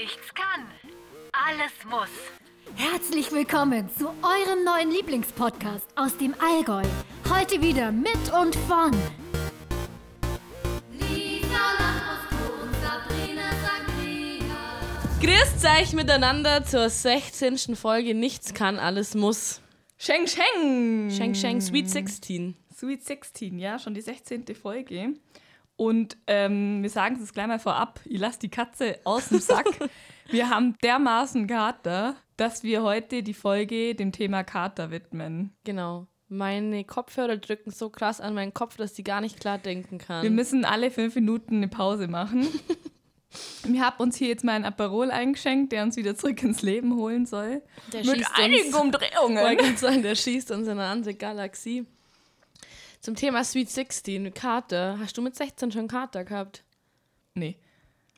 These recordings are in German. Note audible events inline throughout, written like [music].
Nichts kann, alles muss. Herzlich willkommen zu eurem neuen Lieblingspodcast aus dem Allgäu. Heute wieder mit und von Grüßt euch miteinander zur 16. Folge Nichts kann, alles muss. Sheng Sheng! Sheng Sheng Sweet 16. Sweet 16, ja, schon die 16. Folge. Und ähm, wir sagen es gleich mal vorab, ich lasse die Katze aus dem Sack. [laughs] wir haben dermaßen Kater, dass wir heute die Folge dem Thema Kater widmen. Genau. Meine Kopfhörer drücken so krass an meinen Kopf, dass sie gar nicht klar denken kann. Wir müssen alle fünf Minuten eine Pause machen. [laughs] Wir haben uns hier jetzt mal ein Aperol eingeschenkt, der uns wieder zurück ins Leben holen soll. Der Mit schießt einigen uns- Umdrehungen. Ich sagen, der schießt uns in eine andere Galaxie. Zum Thema Sweet 16, Kater. Hast du mit 16 schon Kater gehabt? Nee.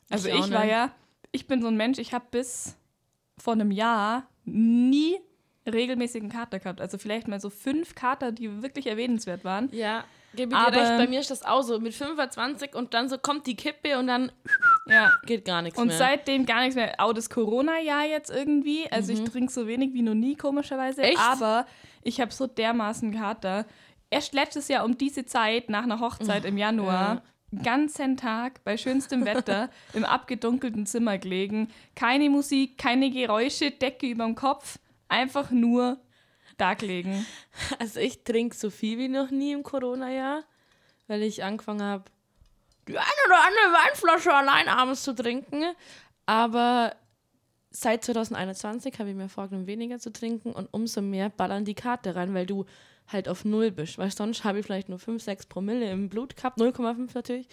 Also Ich ich, war ja, ich bin so ein Mensch, ich habe bis vor einem Jahr nie regelmäßigen Kater gehabt. Also vielleicht mal so fünf Kater, die wirklich erwähnenswert waren. Ja, gebe ich Aber- dir recht. Bei mir ist das auch so. Mit 25 und dann so kommt die Kippe und dann Ja. geht gar nichts Und mehr. seitdem gar nichts mehr. Auch das Corona-Jahr jetzt irgendwie. Also ich trinke so wenig wie noch nie, komischerweise. Mhm. Echt? Aber ich habe so dermaßen Kater. Erst letztes Jahr um diese Zeit, nach einer Hochzeit im Januar, ganzen Tag bei schönstem Wetter [laughs] im abgedunkelten Zimmer gelegen. Keine Musik, keine Geräusche, Decke überm Kopf. Einfach nur da gelegen. Also ich trinke so viel wie noch nie im Corona-Jahr, weil ich angefangen habe, die eine oder andere Weinflasche allein abends zu trinken. Aber seit 2021 habe ich mir vorgenommen, weniger zu trinken und umso mehr ballern die Karte rein, weil du halt auf Null bist. Weil sonst habe ich vielleicht nur 5, 6 Promille im Blut gehabt, 0,5 natürlich.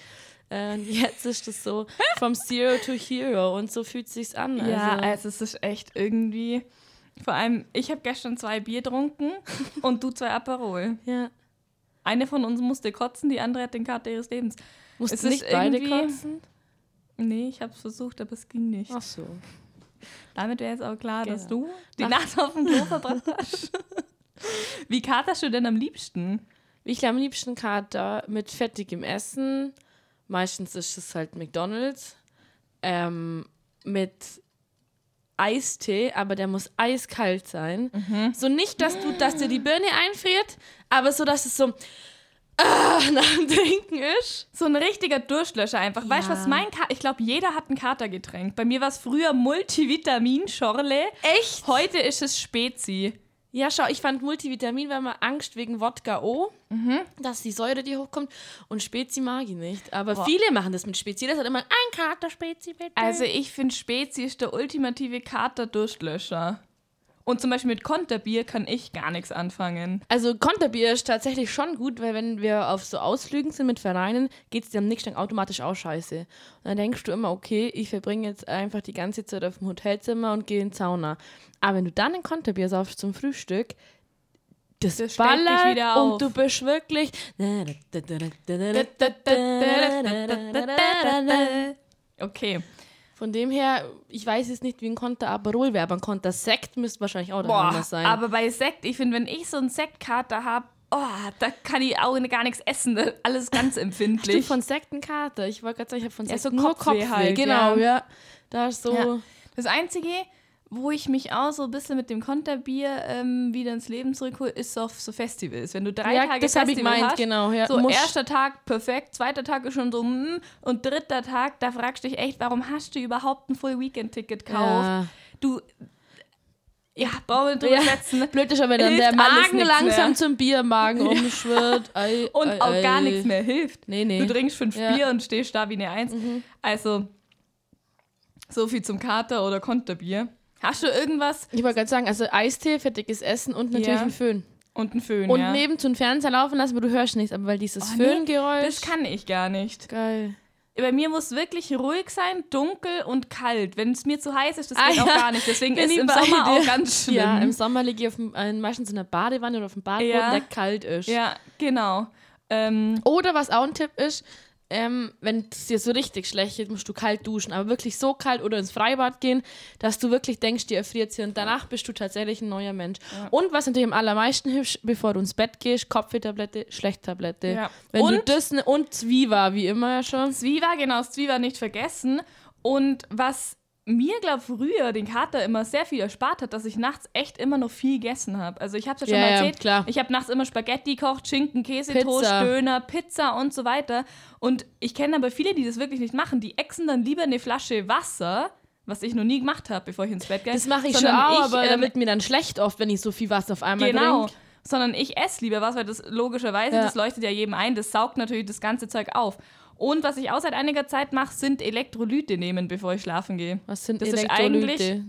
Äh, jetzt ist das so vom Zero to Hero und so fühlt sich's an. Ja, also, also es ist echt irgendwie. Vor allem, ich habe gestern zwei Bier getrunken [laughs] und du zwei Aperol. ja. Eine von uns musste kotzen, die andere hat den Kater ihres Lebens. Musst Es du ist nicht beide kotzen? Nee, ich habe es versucht, aber es ging nicht. Ach so. Damit wäre jetzt auch klar, dass Genau. du die Nacht auf dem Klo verbracht hast. [laughs] [laughs] Wie katerst du denn am liebsten? Ich am liebsten Kater mit fettigem Essen. Meistens ist es halt McDonalds. Ähm, mit Eistee, aber der muss eiskalt sein. So nicht, dass du, dass dir die Birne einfriert, aber so, dass es so ah, [laughs] nach dem Trinken ist. So ein richtiger Durstlöscher einfach. Weißt du, Ja. was mein Kater... Ich glaube, jeder hat ein Katergetränk. Bei mir war es früher Multivitamin-Schorle. Echt? Heute ist es Spezi. Ja, schau, ich fand Multivitamin, weil man Angst wegen Wodka O, dass die Säure die hochkommt. Und Spezi mag ich nicht. Aber Boah. viele machen das mit Spezi. Das hat immer ein Kater Spezi, bitte. Also ich finde, Spezi ist der ultimative Kater-Durstlöscher. Und zum Beispiel mit Konterbier kann ich gar nichts anfangen. Also Konterbier ist tatsächlich schon gut, weil wenn wir auf so Ausflügen sind mit Vereinen, geht es dir am nächsten Tag automatisch auch scheiße. Und dann denkst du immer, okay, ich verbringe jetzt einfach die ganze Zeit auf dem Hotelzimmer und gehe in die Sauna. Aber wenn du dann ein Konterbier saufst zum Frühstück, das, Das stellt dich ballert wieder auf. und du bist wirklich... Okay. Von dem her, ich weiß jetzt nicht, wie ein Konter Aperol wäre, aber ein Konter Sekt müsste wahrscheinlich auch da anders sein. aber bei Sekt, ich finde, wenn ich so einen Sektkater habe, oh, da kann ich auch gar nichts essen. Alles ganz empfindlich. von Sektenkarte. Ich wollte gerade sagen, ich habe von Ja, Sekt so nur Kopfweh Kopfweh. halt, genau, ja. ja. Da ist so... Ja. Das Einzige, wo ich mich auch so ein bisschen mit dem Konterbier ähm, wieder ins Leben zurückhole, ist auf so Festivals. Wenn du drei Ja, Tage das hab ich Festival gemeint, hast, genau, ja. so erster Tag perfekt, zweiter Tag ist schon so mm, und dritter Tag, da fragst du dich echt, warum hast du überhaupt ein Full-Weekend-Ticket gekauft? Ja. Du, ja, brauchen wir drüber Ja. setzen. Blöd ist aber, wenn dann Hilft der Magen langsam mehr. zum Biermagen umschwirrt. [laughs] Ei, Und ei, auch ei. gar nichts mehr hilft. Nee, nee. Du trinkst fünf Ja. Mhm. Bier und stehst da wie eine Eins. Also, so viel zum Kater oder Konterbier. Hast du irgendwas Ich wollte gerade sagen, also Eistee, fettiges Essen und natürlich Ja. ein Föhn. und ein Föhn, Und ja? neben zum Fernseher laufen lassen, aber du hörst nichts. Aber weil dieses Oh, nee, Föhngeräusch... Das kann ich gar nicht. Geil. Bei mir muss wirklich ruhig sein, dunkel und kalt. Wenn es mir zu heiß ist, das Ah, geht auch ja. gar nicht. Deswegen Bin ist im Sommer dir. auch ganz [laughs] schlimm. Ja, im Sommer liege ich auf dem, äh, meistens in der Badewanne oder auf dem Badboden, Ja. der kalt ist. Ja, genau. Ähm, Oder was auch ein Tipp ist, ähm, wenn es dir so richtig schlecht geht, musst du kalt duschen. Aber wirklich so kalt oder ins Freibad gehen, dass du wirklich denkst, dir erfriert sie. Und danach bist du tatsächlich ein neuer Mensch. Und was natürlich am allermeisten hilft, bevor du ins Bett gehst, Kopfwehtablette, Schlechttablette. Ja. Wenn du Und- das ne, und Zwiebel, wie immer ja schon. Zwiebel, genau, Zwiebel nicht vergessen. Und was mir, glaube früher den Kater immer sehr viel erspart hat, dass ich nachts echt immer noch viel gegessen habe. Also ich habe es ja schon Ja, mal ja, erzählt. klar. Ich habe nachts immer Spaghetti gekocht, Schinken, Käse, Toast, Pizza. Döner, Pizza und so weiter. Und ich kenne aber viele, die das wirklich nicht machen. Die exen dann lieber eine Flasche Wasser, was ich noch nie gemacht habe, bevor ich ins Bett gehe. Das mache ich schon auch, ich, aber ähm, da wird mir dann schlecht oft, wenn ich so viel Wasser auf einmal Genau. trinke. Sondern ich esse lieber was, weil das logischerweise, Ja. das leuchtet ja jedem ein, das saugt natürlich das ganze Zeug auf. Und was ich auch seit einiger Zeit mache, sind Elektrolyte nehmen, bevor ich schlafen gehe. Was sind Das ist Elektrolyte? eigentlich-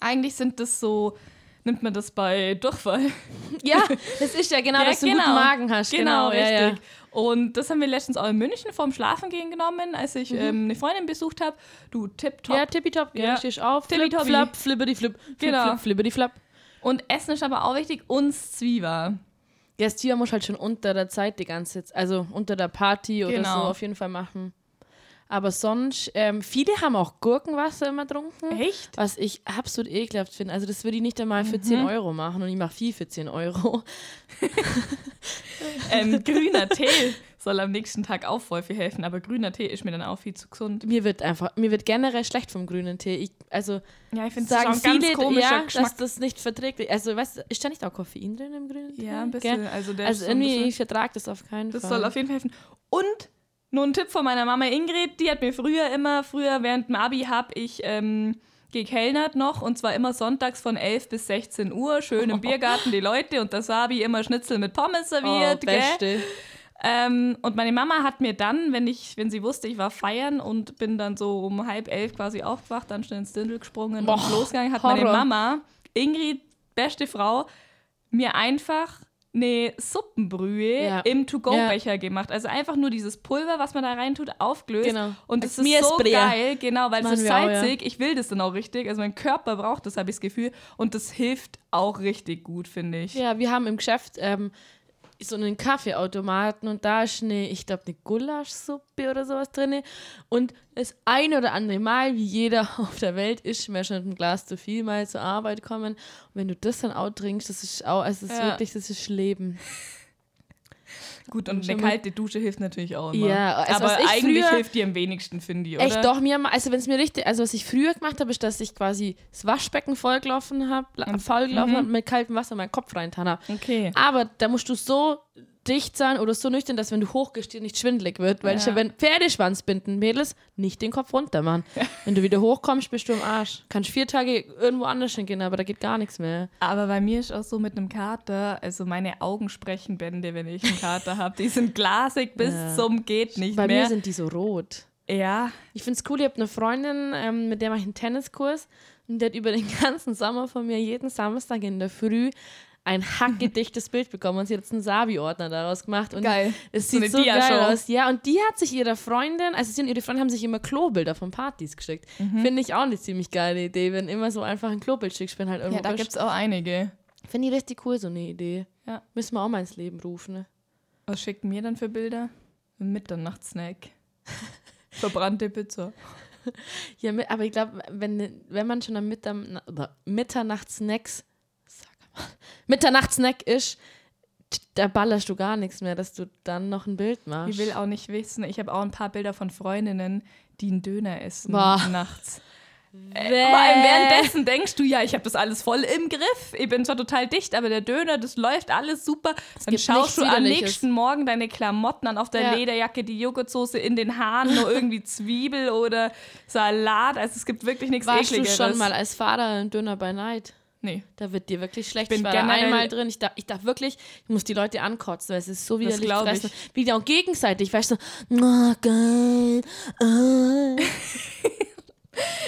Eigentlich sind das so, nimmt man das bei Durchfall. [laughs] ja, [laughs] das ist ja genau, Ja, dass du guten Magen hast. Genau, ja, ja. richtig. Und das haben wir letztens auch in München vorm Schlafengehen genommen, als ich ähm, eine Freundin besucht habe. Du, tipptopp. Mhm. Ja, tippitopp, ja. Ja. stehst auf, flip, Tippitoppi. flap, flippity flip, flip, Genau. flip, flippity flap. Und Essen ist aber auch wichtig und Zwieber. Ja, das Tier muss halt schon unter der Zeit die ganze Zeit, also unter der Party oder Genau. so auf jeden Fall machen. Aber sonst, ähm, viele haben auch Gurkenwasser immer getrunken. Echt? Was ich absolut ekelhaft finde. Also das würde ich nicht einmal für 10 Euro machen und ich mache viel für 10 Euro. [laughs] Ähm, grüner Tee [laughs] soll am nächsten Tag auch voll viel helfen, aber grüner Tee ist mir dann auch viel zu gesund. Mir wird einfach, mir wird generell schlecht vom grünen Tee. Ich, also Ja, ich finde das sagen ganz viele, komischer ja, Geschmack. dass das nicht verträglich Also weißt du, ist da nicht auch Koffein drin im grünen Tee? Ja, ein Gell? bisschen. Also, der Also so irgendwie, bisschen- ich vertrage das auf keinen Das Fall. soll auf jeden Fall helfen. Und nur ein Tipp von meiner Mama Ingrid, die hat mir früher immer, früher während dem Abi habe ich ähm, gekellnert noch und zwar immer sonntags von 11 bis 16 Uhr, schön im [laughs] Biergarten die Leute und das Sabi immer Schnitzel mit Pommes serviert. oh, gell? Ähm, und meine Mama hat mir dann, wenn ich, wenn sie wusste, ich war feiern und bin dann so um halb elf quasi aufgewacht, dann schnell ins Dindel gesprungen Boah, und losgegangen, hat meine Horror. Mama, Ingrid, beste Frau, mir einfach eine Suppenbrühe Ja. im To-Go-Becher gemacht. Also einfach nur dieses Pulver, was man da reintut, aufgelöst. Genau. Und das ist so Miesbrühe. geil, genau, weil es ist wir auch, ja. salzig. Ich will das dann auch richtig. Also mein Körper braucht das, habe ich das Gefühl. Und das hilft auch richtig gut, finde ich. Ja, wir haben im Geschäft ähm, so einen Kaffeeautomaten und da ist eine, ich glaube, eine Gulaschsuppe oder sowas drin. Und das eine oder andere Mal, wie jeder [laughs] auf der Welt, ist mir schon ein Glas zu viel mal zur Arbeit kommen. Und wenn du das dann auch trinkst, das ist auch, also das ist Ja. wirklich, das ist Leben. Gut, und eine kalte Dusche hilft natürlich auch immer. Ja, also aber eigentlich hilft die am wenigsten, finde ich, oder? Echt doch, mir, also wenn es mir richtig, also was ich früher gemacht habe, ist, dass ich quasi das Waschbecken vollgelaufen habe, vollgelaufen mhm. habe und mit kaltem Wasser meinen Kopf reintan habe. Okay. Aber da musst du so dicht sein oder so nüchtern, dass wenn du hochgehst, dir nicht schwindelig wird. Weil Ja. ich, wenn Pferdeschwanz binden, Mädels, nicht den Kopf runter, Mann. [laughs] Wenn du wieder hochkommst, bist du am Arsch. Kannst vier Tage irgendwo anders hingehen, aber da geht gar nichts mehr. Aber bei mir ist auch so mit einem Kater, also meine Augen sprechen Bände, wenn ich einen Kater habe. Die sind glasig bis Ja. zum geht nicht Bei mehr. mir sind die so rot. ja, Ich finde es cool, ich habe eine Freundin, ähm, mit der mache ich einen Tenniskurs und die hat über den [laughs] ganzen Sommer von mir jeden Samstag in der Früh ein hackgedichtes Bild bekommen und sie hat jetzt einen Sabi-Ordner daraus gemacht. Und Geil. Es So sieht eine so geil aus. Ja, und die hat sich ihrer Freundin, also sie und ihre Freundin haben sich immer Klobilder von Partys geschickt. Mhm. Finde ich auch eine ziemlich geile Idee, wenn immer so einfach ein Klobild schickst, wenn halt irgendwo ja da gibt es auch einige. Finde ich richtig cool, so eine Idee. Ja. Müssen wir auch mal ins Leben rufen, ne? Was schickt mir dann für Bilder? Ein Mitternachtssnack. [laughs] Verbrannte Pizza. Ja, aber ich glaube, wenn, wenn man schon am Mittern oder Mitternachtsnacks, [laughs] Mitternachtsnack ist, da ballerst du gar nichts mehr, dass du dann noch ein Bild machst. Ich will auch nicht wissen, ich habe auch ein paar Bilder von Freundinnen, die einen Döner essen Boah. nachts. [laughs] Allem währenddessen denkst du, ja, ich habe das alles voll im Griff. Ich bin zwar total dicht, aber der Döner, das läuft alles super. Dann gibt schaust du am nächsten Morgen deine Klamotten an, auf der Ja. Lederjacke, die Joghurtsoße in den Haaren, nur irgendwie Zwiebel oder Salat. Also es gibt wirklich nichts Warst du Ekligeres. schon mal als Fahrer ein Döner bei Night? Nee. Da wird dir wirklich schlecht. bin Ich war einmal drin. Ich darf, ich darf wirklich, ich muss die Leute ankotzen, weil es ist so widerlich glaub fressen. ich. Wie die auch gegenseitig, weißt du, so, oh, geil. ah." [laughs]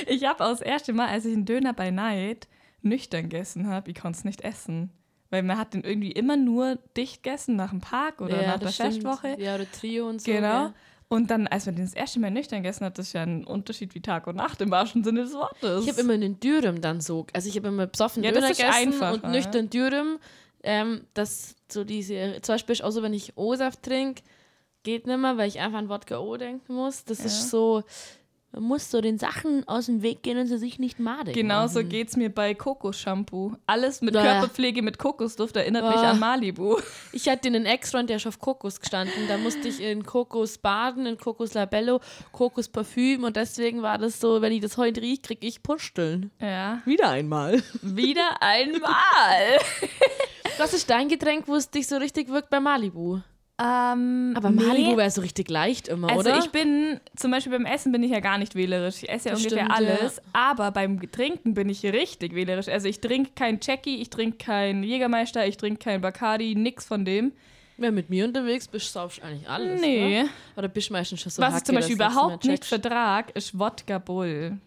Ich habe auch das erste Mal, als ich einen Döner bei Night nüchtern gegessen habe, ich konnte es nicht essen. Weil man hat den irgendwie immer nur dicht gegessen nach dem Park oder nach der das stimmt. Festwoche. Ja, oder Trio und so. Genau. Ja. Und dann, als man den das erste Mal nüchtern gegessen hat, das ist ja ein Unterschied wie Tag und Nacht im wahrsten Sinne des Wortes. Ich habe immer einen Dürüm dann so. Also ich habe immer besoffen Ja, Döner gegessen und nüchtern Dürüm. Ähm, das so diese, zum Beispiel ist auch so, wenn ich O-Saft trinke, geht nicht mehr, weil ich einfach an Wodka O denken muss. Das ist so, Man muss so den Sachen aus dem Weg gehen und sie sich nicht madig Genauso machen. geht's mir bei Kokos-Shampoo. Alles mit Bäh. Körperpflege mit Kokosduft erinnert mich Ah. an Malibu. [laughs] Ich hatte einen Ex-Freund, der ist auf Kokos gestanden. Da musste ich in Kokos baden, in Kokos Labello, Kokos Parfüm und deswegen war das so, wenn ich das heute rieche, krieg ich Pusteln. Ja. Wieder einmal. Wieder einmal. [laughs] Was ist dein Getränk, wo es dich so richtig wirkt bei Malibu? Ähm, Aber Malibu wäre so richtig leicht immer, Also oder? ich bin, zum Beispiel beim Essen bin ich ja gar nicht wählerisch. Ich esse ja Das ungefähr stimmt, alles. Aber beim Trinken bin ich richtig wählerisch. Also ich trinke kein Jackie, ich trinke kein Jägermeister, ich trinke kein Bacardi, nix von dem. Wenn mit mir unterwegs bist, saufst du eigentlich alles. Nee. Oder, oder bist du meistens schon so Was ich hacke, zum Beispiel überhaupt nicht vertrag, ist Wodka Bull.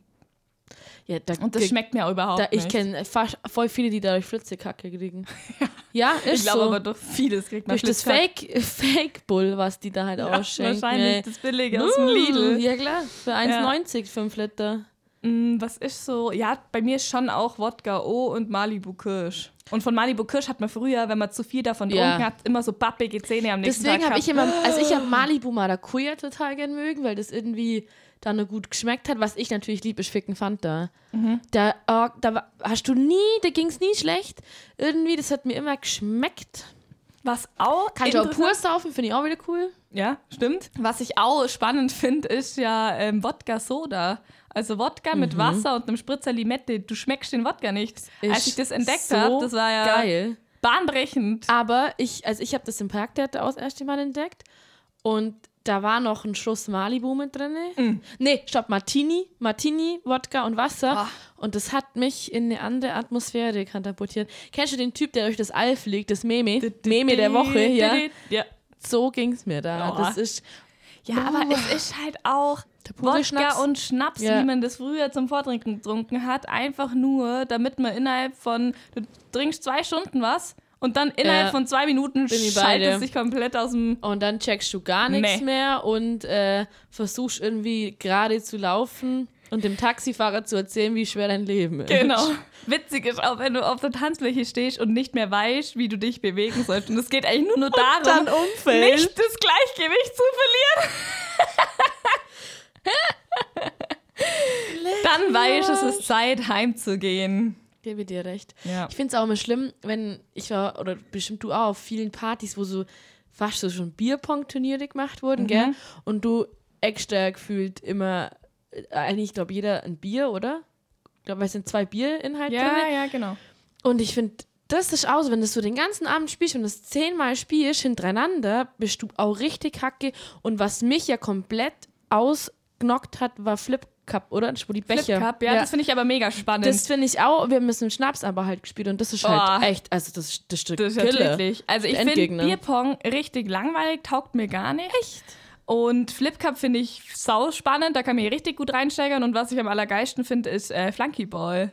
Ja, da, Und das schmeckt mir auch überhaupt da, Ich nicht. kenne fast voll viele, die dadurch Flitzekacke kriegen. [laughs] [laughs] ja, ist Ich glaube so. aber durch vieles kriegt man durch das Flitzkack. Fake, Fake Bull, was die da halt Ja, ausschenken. Wahrscheinlich das billige aus dem Lidl. Ja, klar. Für 1,90 5 Liter. Mm, Was ist so? Ja, bei mir ist schon auch Wodka O und Malibu Kirsch. Und von Malibu Kirsch hat man früher, wenn man zu viel davon Ja. getrunken hat, immer so pappige Zähne am nächsten Deswegen Tag habe ich immer, also ich habe Malibu Maracuja total gern mögen, weil das irgendwie dann nur gut geschmeckt hat. Was ich natürlich lieb, ist Ficken Fanta. Mhm. Da, oh, da hast du nie, da ging es nie schlecht. Irgendwie, das hat mir immer geschmeckt. Was auch Kann ich auch pur saufen, finde ich auch wieder cool. Ja, stimmt. Was ich auch spannend finde, ist ja ähm, Wodka Soda. Also Wodka mit Wasser und einem Spritzer Limette. Du schmeckst den Wodka nicht. Als Ist ich das entdeckt so habe, das war ja Geil. bahnbrechend. Aber ich, also ich habe das im Parktheater auch das erste Mal entdeckt und da war noch ein Schuss Malibu mit drin. Mm. Nee, stopp, Martini, Martini, Wodka und Wasser. Ah. Und das hat mich in eine andere Atmosphäre katapultiert. Kennst du den Typ, der durch das All fliegt, das Meme? Meme der Woche, ja? Ja, So ging's mir da. Oh. Das ist ja aber es ist halt auch Wodka Schnaps. und Schnaps, Ja. wie man das früher zum Vortrinken getrunken hat, einfach nur, damit man innerhalb von, du trinkst zwei Stunden was und dann innerhalb Ja. von zwei Minuten schaltet sich komplett aus dem... Und dann checkst du gar nichts Nee. mehr und äh, versuchst irgendwie gerade zu laufen und dem Taxifahrer zu erzählen, wie schwer dein Leben ist. Genau. Witzig ist auch, wenn du auf der Tanzfläche stehst und nicht mehr weißt, wie du dich bewegen sollst. Und es geht eigentlich nur, nur darum, dann nicht das Gleichgewicht zu verlieren. [laughs] dann weißt du, es ist Zeit, heimzugehen. Gebe dir recht. Ja. Ich finde es auch immer schlimm, wenn ich war, oder bestimmt du auch, auf vielen Partys, wo so fast so schon Bierpong-Turniere gemacht wurden, gell? Und du extra gefühlt immer, äh, eigentlich, ich glaube, jeder ein Bier, oder? Ich glaube, es sind zwei Bierinhalte drin. ja, genau. Und ich finde, das ist auch so, wenn du so den ganzen Abend spielst und das zehnmal spielst hintereinander, bist du auch richtig hacke. Und was mich ja komplett ausgenockt hat, war Flip Cup, oder? Die Becher. Flip Cup, ja, das finde ich aber mega spannend. Das finde ich auch. Wir haben es mit Schnaps aber halt gespielt und das ist halt Oh. echt, also das ist das Stück Das ist ja tödlich. Also ich finde. Bierpong richtig langweilig, taugt mir gar nicht. Echt? Und Flip Cup finde ich sau spannend, da kann man richtig gut reinsteigern. Und was ich am allergeilsten finde, ist äh, Flunkyball.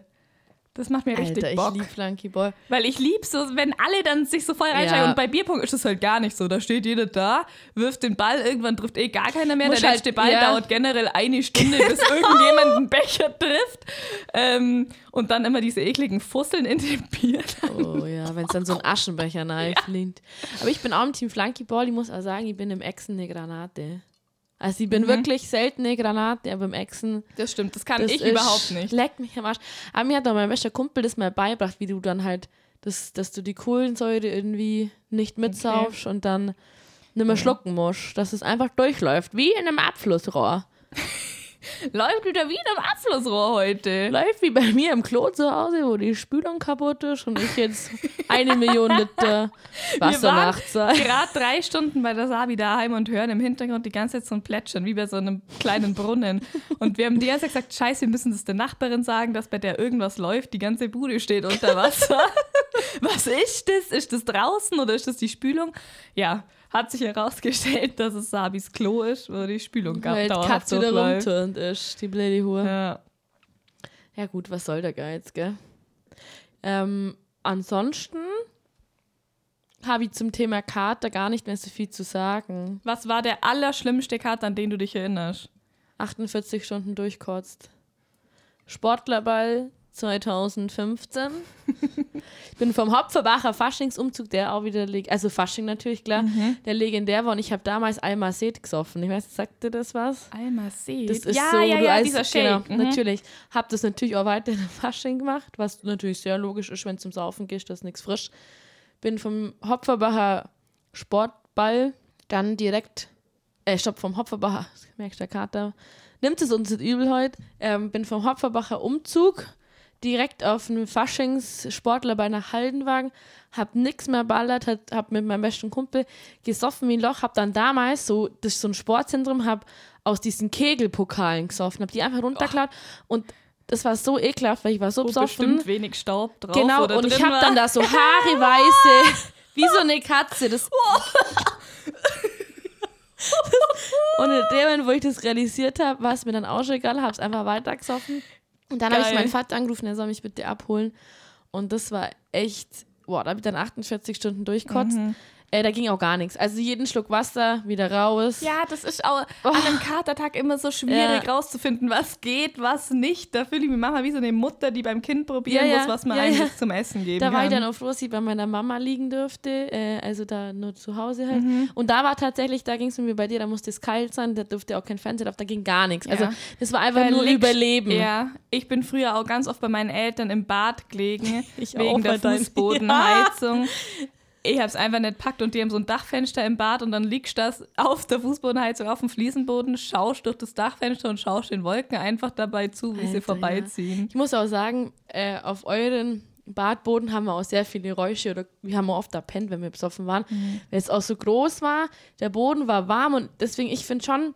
Das macht mir richtig Alter, Bock. ich liebe Flunky Ball. Weil ich lieb so, wenn alle dann sich so voll reinsteigen. Ja. Und bei Bierpong ist es halt gar nicht so. Da steht jeder da, wirft den Ball, irgendwann trifft eh gar keiner mehr. Muss Der halt- letzte Ball ja. dauert generell eine Stunde, bis [laughs] irgendjemand einen Becher trifft. Ähm, und dann immer diese ekligen Fusseln in dem Bier. Oh ja, wenn es dann so ein Aschenbecher [laughs] nahe fliegt. Aber ich bin auch im Team Flunky Ball. Ich muss auch sagen, ich bin im Echsen eine Granate. Also ich bin wirklich selten eine Granate, aber im Echsen Das stimmt, das kann Das ich überhaupt nicht. Leck mich am Arsch. Aber mir hat doch mein bester Kumpel das mal beigebracht, wie du dann halt, das, dass du die Kohlensäure irgendwie nicht mitsaufst und dann nicht mehr schlucken musst. Dass es einfach durchläuft, wie in einem Abflussrohr. [laughs] Läuft wieder wie in einem Abflussrohr heute. Läuft wie bei mir im Klo zu Hause, wo die Spülung kaputt ist und ich jetzt eine Million Liter Wasser sei. Gerade drei Stunden bei der Sabi daheim und hören im Hintergrund die ganze Zeit so ein Plätschern, wie bei so einem kleinen Brunnen. Und wir haben die ganze Zeit gesagt, scheiße, wir müssen das der Nachbarin sagen, dass bei der irgendwas läuft, die ganze Bude steht unter Wasser. [laughs] Was ist das? Ist das draußen oder ist das die Spülung? Ja, hat sich herausgestellt, dass es Sabis Klo ist, wo die Spülung gab. Weil die Katze wieder rumturnt ist, die blöde Hure. Ja. Ja gut, was soll der Geiz, gell? Ähm, ansonsten habe ich zum Thema Kater gar nicht mehr so viel zu sagen. Was war der allerschlimmste Cut, an den du dich erinnerst? 48 Stunden durchkotzt. Sportlerball, 2015. ich bin vom Hopferbacher Faschingsumzug, der auch wieder, also Fasching natürlich, klar, der legendär war. Und ich habe damals Alma Seed gesoffen. Ich weiß, sagt dir das was? Alma Seed. Das ist ja, so, ja, du ja, als, dieser Shake. Genau, Mhm. natürlich. Hab das natürlich auch weiter in Fasching gemacht, was natürlich sehr logisch ist, wenn du zum Saufen gehst, das ist nichts frisch. Bin vom Hopferbacher Sportball dann direkt, äh, stopp, vom Hopferbacher, [laughs] merkst du, der Kater, nimmt es uns nicht übel heute, ähm, bin vom Hopferbacher Umzug direkt auf einen Faschingssportler bei einer Haldenwagen, hab nix mehr ballert, hat, hab mit meinem besten Kumpel gesoffen wie ein Loch, hab dann damals so, das ist so ein Sportzentrum, hab aus diesen Kegelpokalen gesoffen, hab die einfach runtergeklaut und das war so ekelhaft, weil ich war so Wo besoffen. bestimmt wenig Staub drauf Genau, und ich hab war. dann da so Haare weiße, wie so eine Katze. Das [laughs] [laughs] und in dem Moment, wo ich das realisiert habe, war es mir dann auch schon egal, hab's einfach weitergesoffen. Und dann habe ich meinen Vater angerufen, er soll mich bitte abholen. Und das war echt, boah, da habe ich dann 48 Stunden durchkotzt. Mhm. Äh, da ging auch gar nichts. Also jeden Schluck Wasser, wieder raus. Ja, das ist auch an einem Katertag immer so schwierig Ja. rauszufinden, was geht, was nicht. Da fühle ich mich manchmal wie so eine Mutter, die beim Kind probieren Ja, ja. muss, was man eigentlich zum Essen geben Da kann. war ich dann auch froh, dass ich bei meiner Mama liegen durfte, äh, also da nur zu Hause halt. Mhm. Und da war tatsächlich, da ging es mir bei dir, da musste es kalt sein, da durfte auch kein Fernseher drauf, da ging gar nichts. Also das war einfach Da nur Überleben. Ja, ich bin früher auch ganz oft bei meinen Eltern im Bad gelegen, [laughs] Ich wegen der Fußbodenheizung. [laughs] Ich habe es einfach nicht packt und die haben so ein Dachfenster im Bad und dann liegst du das auf der Fußbodenheizung auf dem Fliesenboden, schaust durch das Dachfenster und schaust den Wolken einfach dabei zu, wie sie Alter, vorbeiziehen. Ich muss auch sagen, äh, auf euren Badboden haben wir auch sehr viele Geräusche oder wir haben auch oft da pennt, wenn wir besoffen waren, Mhm. weil es auch so groß war, der Boden war warm und deswegen, ich finde schon,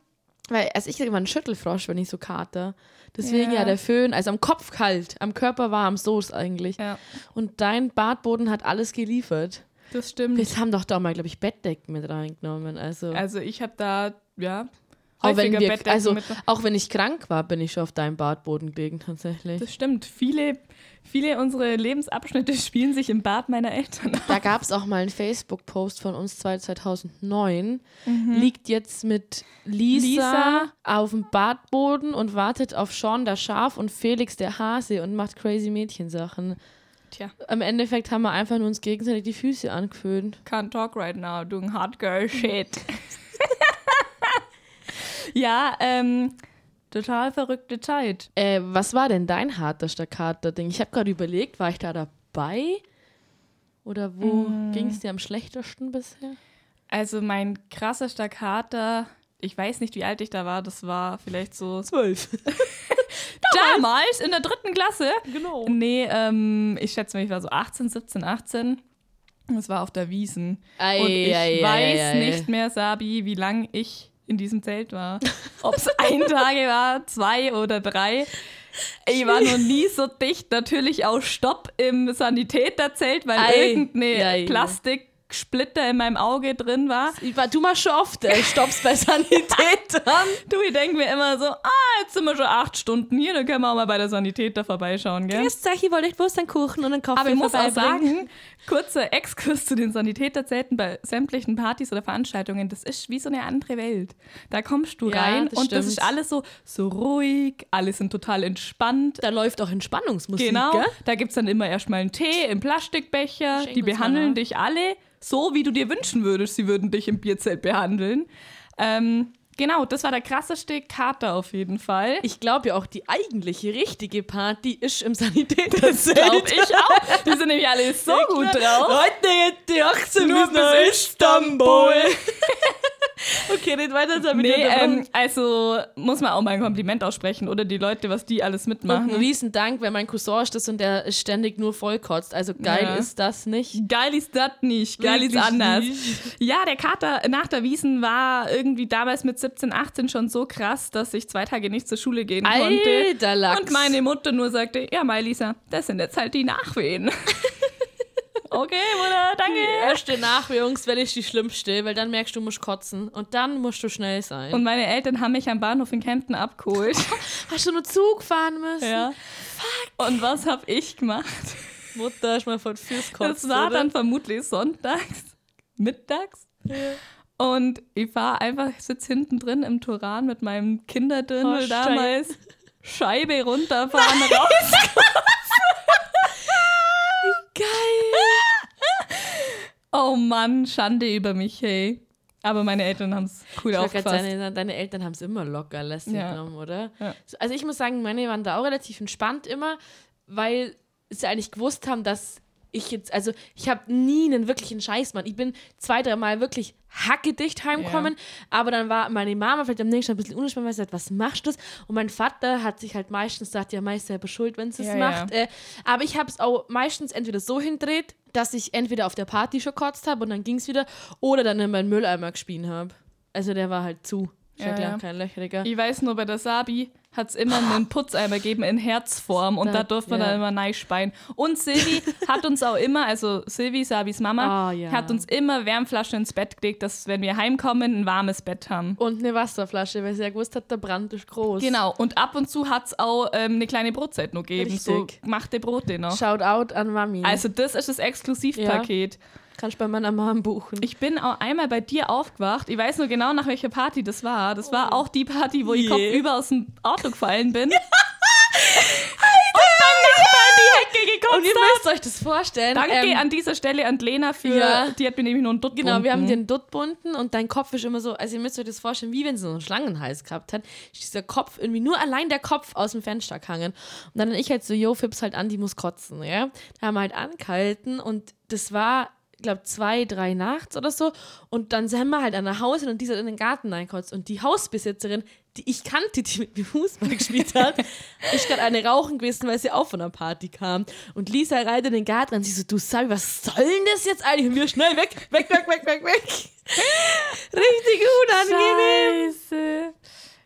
weil also ich kriege immer einen Schüttelfrosch, wenn ich so karte. Deswegen Ja. ja. der Föhn, also am Kopf kalt, am Körper warm, so ist eigentlich. Ja, Und dein Badboden hat alles geliefert. Das stimmt. Wir haben doch da mal, glaube ich, Bettdecken mit reingenommen. Also, Also ich habe da, ja, auch, wenn wir, also auch wenn ich krank war, bin ich schon auf deinem Badboden gelegen, tatsächlich. Das stimmt. Viele, viele unserer Lebensabschnitte [laughs] spielen sich im Bad meiner Eltern. Da gab es auch mal einen Facebook-Post von uns zwei- 2009. Mhm. Liegt jetzt mit Lisa, Lisa. auf dem Badboden und wartet auf Sean der Schaf und Felix der Hase und macht crazy Mädchensachen. Tja, Im Endeffekt haben wir einfach nur uns gegenseitig die Füße angeföhnt. can't talk right now, doing hard girl [laughs] shit. [laughs] ja, ähm, total verrückte Zeit. Äh, was war denn dein hartester Kater-Ding? Ich habe gerade überlegt, war ich da dabei? Oder wo Mm. ging es dir am schlechtesten bisher? Also mein krassester Kater, ich weiß nicht, wie alt ich da war, das war vielleicht so Zwölf. [laughs] damals in der dritten Klasse. Genau. Nee, ähm, ich schätze mal, ich war so 18, 17, 18. Das war auf der Wiesen. Ei, Und ich ei, ei, weiß ei, nicht mehr, Sabi, wie lang ich in diesem Zelt war. Ob es ein Tage war, zwei oder drei. Ich war noch nie so dicht. Natürlich auch Stopp im Sanitäterzelt, weil Ei, irgendeine ei. Plastiksplitter in meinem Auge drin war. Ich war- Du machst schon oft äh, Stopps bei Sanitätern. [laughs] Du, ich denke mir immer so, ah, jetzt sind wir schon acht Stunden hier, dann können wir auch mal bei der Sanitäter vorbeischauen, gell? Grüß ich wollte echt bloß einen Kuchen und einen Kaffee Aber ich muss auch sagen, kurzer Exkurs zu den Sanitäterzelten bei sämtlichen Partys oder Veranstaltungen, das ist wie so eine andere Welt. Da kommst du Ja, rein das und das ist stimmt. alles so, so ruhig, alle sind total entspannt. Da läuft auch Entspannungsmusik, Genau, gell? da gibt es dann immer erstmal einen Tee im Plastikbecher. Schenk Die behandeln dich alle so, wie du dir wünschen würdest, sie würden dich im Bierzelt behandeln. Ähm, genau, das war der krasseste Kater auf jeden Fall. Ich glaube ja auch, die eigentliche, richtige Party ist im Sanitäterzelt. glaube ich auch. Die sind nämlich alle so gut drauf. Heute die 18 Nur bis Istanbul. [laughs] okay, nicht weiter damit. Nee, ähm, also muss man auch mal ein Kompliment aussprechen oder die Leute, was die alles und mitmachen. ein riesen Dank, weil mein Cousin ist das und der ist ständig nur vollkotzt. Also geil Ja. ist das nicht. Geil ist das nicht, geil ist Wirklich anders. nicht. Ja, der Kater nach der Wiesen war irgendwie damals mit 17, 18 schon so krass, dass ich zwei Tage nicht zur Schule gehen konnte. Alter Lachs. Und meine Mutter nur sagte, ja, Mai Lisa, das sind jetzt halt die Nachwehen. [laughs] okay, Mutter, Die danke. erste Nachwehungswelle ist die schlimmste, weil dann merkst du, du musst kotzen. Und dann musst du schnell sein. Und meine Eltern haben mich am Bahnhof in Kempten abgeholt. [laughs] hast du nur Zug fahren müssen? ja. Und was habe ich gemacht? Mutter ist mal von Fürs kotzt, Das war oder? dann vermutlich sonntags, [laughs] mittags. Und ich war einfach, ich sitze hinten drin im Turan mit meinem Kinderdrinnel Oh, damals. Scheibe runterfahren, raus. [laughs] Oh Mann, Schande über mich, hey. Aber meine Eltern haben es cool Ich aufgefasst. Deine, deine Eltern haben es immer locker lässig Ja. genommen, oder? Ja. So, Also ich muss sagen, meine waren da auch relativ entspannt immer, weil sie eigentlich gewusst haben, dass ich jetzt, also ich habe nie einen wirklichen Scheißmann. Ich bin zwei, drei Mal wirklich hackedicht heimgekommen, aber dann war meine Mama vielleicht am nächsten Tag ein bisschen unentspannt, weil sie sagt, was machst du das? Und mein Vater hat sich halt meistens gesagt, ja, meist selber schuld, wenn sie es Ja, macht. Äh, aber ich habe es auch meistens entweder so hindreht, dass ich entweder auf der Party schon kotzt habe und dann ging es wieder, oder dann in meinen Mülleimer gespielt habe. Also der war halt zu. Ich Ja, ja, ja. kein löchriger. Ich weiß nur, bei der Sabi hat es immer einen Putzeimer gegeben in Herzform und da, Da- durfte man ja. dann immer neispeien. Und Silvi hat uns auch immer, also Silvi, Sabis Mama, Ah, ja. hat uns immer Wärmflaschen ins Bett gelegt, dass wenn wir heimkommen, ein warmes Bett haben. Und eine Wasserflasche, weil sie ja gewusst hat, der Brand ist groß. Genau, und ab und zu hat es auch ähm, eine kleine Brotzeit noch gegeben, so Richtig. gemachte Brote noch. Shout out an Mami. Also das ist das Exklusivpaket. Kannst bei meiner Mom buchen. Ich bin auch einmal bei dir aufgewacht. Ich weiß nur genau, nach welcher Party das war. Das war auch die Party, wo ich Je. kopfüber aus dem Auto gefallen bin. [laughs] und dann Nachbar in die Hecke gekotzt und ihr müsst euch das vorstellen. Danke ähm, an dieser Stelle an Lena für, Ja. die hat mir nämlich nur einen Dutt Genau, wir haben den Dutt bunden und dein Kopf ist immer so, also ihr müsst euch das vorstellen, wie wenn sie so einen Schlangenhals gehabt hat, ist dieser Kopf irgendwie nur allein der Kopf aus dem Fenster gehangen. Und dann ich halt so, yo, Fips halt an, die muss kotzen, ja. Da haben wir halt angehalten und das war, ich glaube, zwei, drei nachts oder so. Und dann sind wir halt an der Haus und die hat in den Garten reinkotzt. Und die Hausbesitzerin, die ich kannte, die mit mir Fußball [laughs] gespielt hat, ist gerade eine rauchen gewesen, weil sie auch von einer Party kam. Und Lisa reitet in den Garten und sie so, du Sabi, was soll denn das jetzt eigentlich? Und wir schnell weg, weg, weg, weg, weg, weg. [laughs] Richtig unangenehm. Scheiße.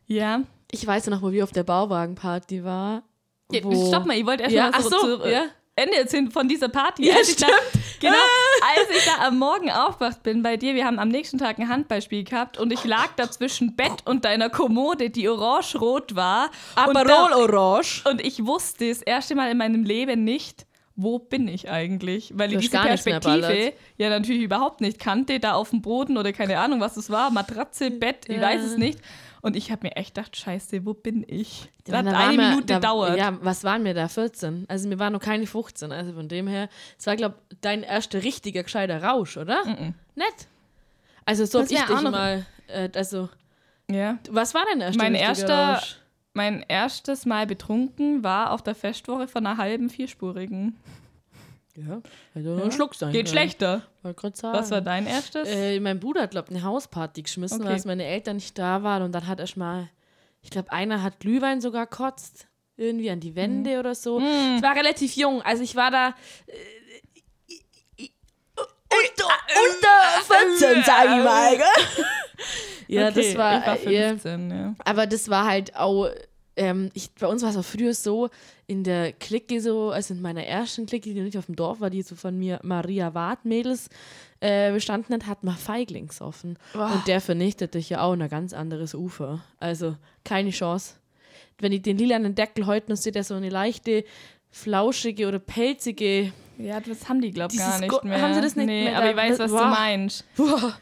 Ja. Ich weiß noch, wo wir auf der Bauwagenparty waren. Ja, Stopp mal, ich wollte erst Ja, mal so, so, zu, ja. Ende erzählen von dieser Party. Ja, ich da, stimmt. Genau, als ich da am Morgen aufgewacht bin bei dir, wir haben am nächsten Tag ein Handballspiel gehabt und ich lag da zwischen Bett und deiner Kommode, die orange-rot war. Aperol da, Orange. und ich wusste das erste Mal in meinem Leben nicht, wo bin ich eigentlich? Weil ich diese Perspektive ja natürlich überhaupt nicht kannte, da auf dem Boden oder keine Ahnung, was es war, Matratze, Bett, ich Ja. weiß es nicht. Und ich habe mir echt gedacht, scheiße, wo bin ich? Das hat eine wir- Minute da, gedauert. Ja, was waren wir da? 14? Also wir waren noch keine 15. Also von dem her, es war, glaube ich, dein erster richtiger gescheiter Rausch, oder? Nett. Also so hab Das ich dich mal, äh, also, ja. was war dein erster Mein erster- Rausch? Mein erstes Mal betrunken war auf der Festwoche von einer halben vierspurigen. Ja, also ein Schluck sein. Geht ja. schlechter. Wollte gerade sagen. Was war dein erstes? Äh, mein Bruder hat, glaube ich, eine Hausparty geschmissen, Okay. weil meine Eltern nicht da waren. Und dann hat erst mal, ich glaube, einer hat Glühwein sogar kotzt. Irgendwie an die Wände Mhm. oder so. Ich war relativ jung. Also ich war da. Äh, unter, unter 14, sag ich mal. gell? [laughs] ja, Okay, das war. Ich war äh, 15, ja. aber das war halt auch, ähm, ich, bei uns war es auch früher so, in der Clique so, also in meiner ersten Clique, die nicht auf dem Dorf war, die so von mir Maria Ward Mädels äh, bestanden hat, hat man Feiglings offen. Und der vernichtet dich ja auch in ein ganz anderes Ufer. Also keine Chance. Wenn ich den lilanen Deckel heute noch sehe, der so eine leichte, flauschige oder pelzige Ja, das haben die, glaub ich, gar nicht Go- mehr. haben sie das nicht nee, mehr aber ich weiß, was Wow. du meinst. Boah,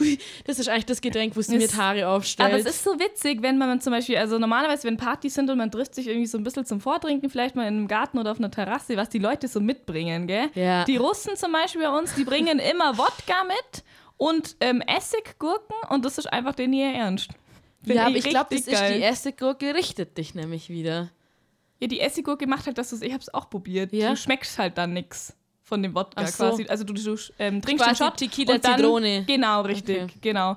hui, das ist eigentlich das Getränk, wo es mir Es- die Haare aufstellt. Aber es ist so witzig, wenn man zum Beispiel, also normalerweise, wenn Partys sind und man trifft sich irgendwie so ein bisschen zum Vortrinken, vielleicht mal in einem Garten oder auf einer Terrasse, was die Leute so mitbringen, gell? Ja. Die Russen zum Beispiel bei uns, die bringen [laughs] immer Wodka mit und ähm, Essiggurken und das ist einfach den ihr Ernst. Find ja, aber ich glaube, das richtig ist geil. die Essiggurke, richtet dich nämlich wieder. Ja, die Essiggurke macht halt, dass du ich hab's auch probiert. Ja? Du schmeckst halt dann nix von dem Wodka so. quasi. Also du, du ähm, trinkst Quasi den Shot Tequila und dann, Zitrone. Genau, richtig, Okay. genau.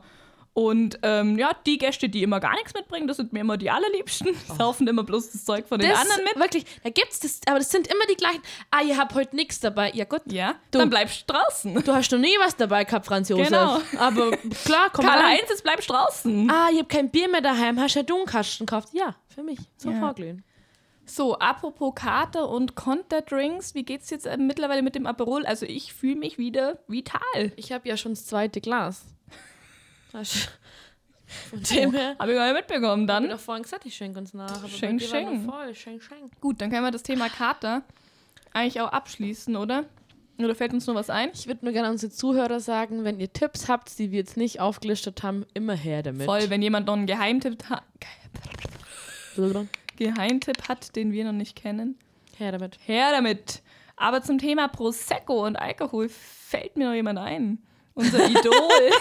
Und ähm, ja, die Gäste, die immer gar nichts mitbringen, das sind mir immer die allerliebsten. [laughs] Die saufen immer bloß das Zeug von den Oh. Das, anderen mit. Wirklich, da gibt's das, aber das sind immer die gleichen. Ah, ihr habt heute nichts dabei. Ja gut, Ja, Du. dann bleibst draußen. du hast noch nie was dabei gehabt, Franz Josef. Genau. Aber klar, komm Karl. Heinz, jetzt bleibst draußen. Ah, ich hab kein Bier mehr daheim. Hast ja du einen Kasten gekauft? Ja, für mich. So Ja. vorglühen. So, apropos Kater und Konterdrinks, wie geht's jetzt äh, mittlerweile mit dem Aperol? Also ich fühle mich wieder vital. Ich habe ja schon das zweite Glas. Hast- [laughs] Von dem her. Habe ich nicht mitbekommen Ich dann. doch vorhin gesagt, ich schenke uns nach. Aber Schenk, schenk. voll. Schenk, schenk. Gut, dann können wir das Thema Kater eigentlich auch abschließen, oder? Oder fällt uns noch was ein? Ich würde nur gerne unsere Zuhörer sagen, wenn ihr Tipps habt, die wir jetzt nicht aufgelistet haben, immer her damit. Voll, wenn jemand noch einen Geheimtipp, ha Geheimtipp hat, den wir noch nicht kennen. Her damit. Her damit. Aber zum Thema Prosecco und Alkohol fällt mir noch jemand ein. Unser [laughs] Idol.